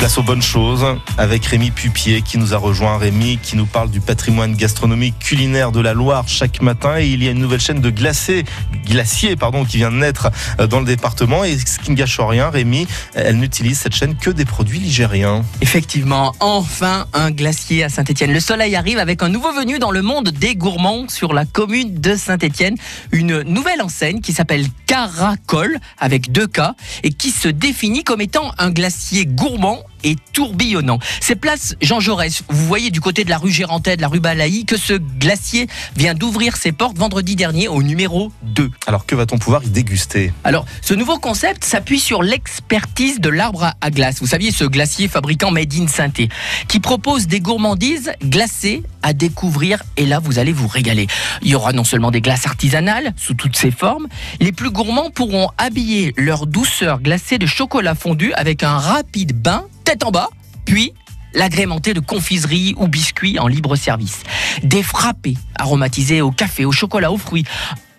Place aux bonnes choses avec Rémi Pupier qui nous a rejoint. Rémi qui nous parle du patrimoine gastronomique culinaire de la Loire chaque matin. Et il y a une nouvelle chaîne de glacés, glaciers pardon, qui vient de naître euh, dans le département. Et ce qui ne gâche rien, Rémi, elle n'utilise cette chaîne que des produits ligériens. Effectivement, enfin un glacier à Saint-Etienne. Le soleil arrive avec un nouveau venu dans le monde des gourmands sur la commune de Saint-Etienne. Une nouvelle enseigne qui s'appelle Caracol avec deux K et qui se définit comme étant un glacier gourmand et tourbillonnant. C'est place Jean Jaurès. Vous voyez du côté de la rue Gérantais, de la rue Balaï, que ce glacier vient d'ouvrir ses portes vendredi dernier au numéro 2. Alors que va-t-on pouvoir y déguster? Alors, ce nouveau concept s'appuie sur l'expertise de l'arbre à glace. Vous saviez, ce glacier fabricant Made in Sainté, qui propose des gourmandises glacées à découvrir. Et là, vous allez vous régaler. Il y aura non seulement des glaces artisanales sous toutes ses formes, les plus gourmands pourront habiller leur douceur glacée de chocolat fondu avec un rapide bain en bas, puis l'agrémenter de confiserie ou biscuits en libre service. Des frappés aromatisés au café, au chocolat, aux fruits.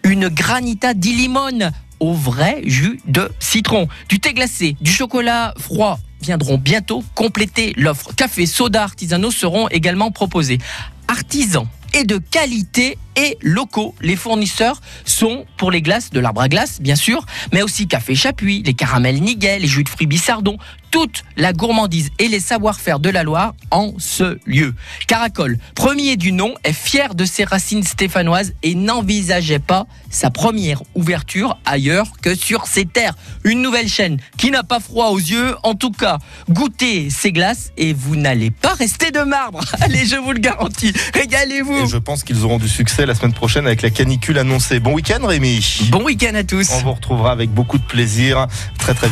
Une granita di limone au vrai jus de citron. Du thé glacé, du chocolat froid viendront bientôt compléter l'offre. Café, soda artisanaux seront également proposés. Artisans et de qualité et locaux. Les fournisseurs sont pour les glaces de l'arbre à glace, bien sûr, mais aussi café Chapuis, les caramels Niguet, les jus de fruits Bissardon, toute la gourmandise et les savoir-faire de la Loire en ce lieu. Caracol, premier du nom, est fier de ses racines stéphanoises et n'envisageait pas sa première ouverture ailleurs que sur ses terres. Une nouvelle chaîne qui n'a pas froid aux yeux, en tout cas, goûtez ces glaces et vous n'allez pas rester de marbre. Allez, je vous le garantis, régalez-vous. Je pense qu'ils auront du succès la semaine prochaine avec la canicule annoncée. Bon week-end Rémi Bon week-end à tous On vous retrouvera avec beaucoup de plaisir très très vite.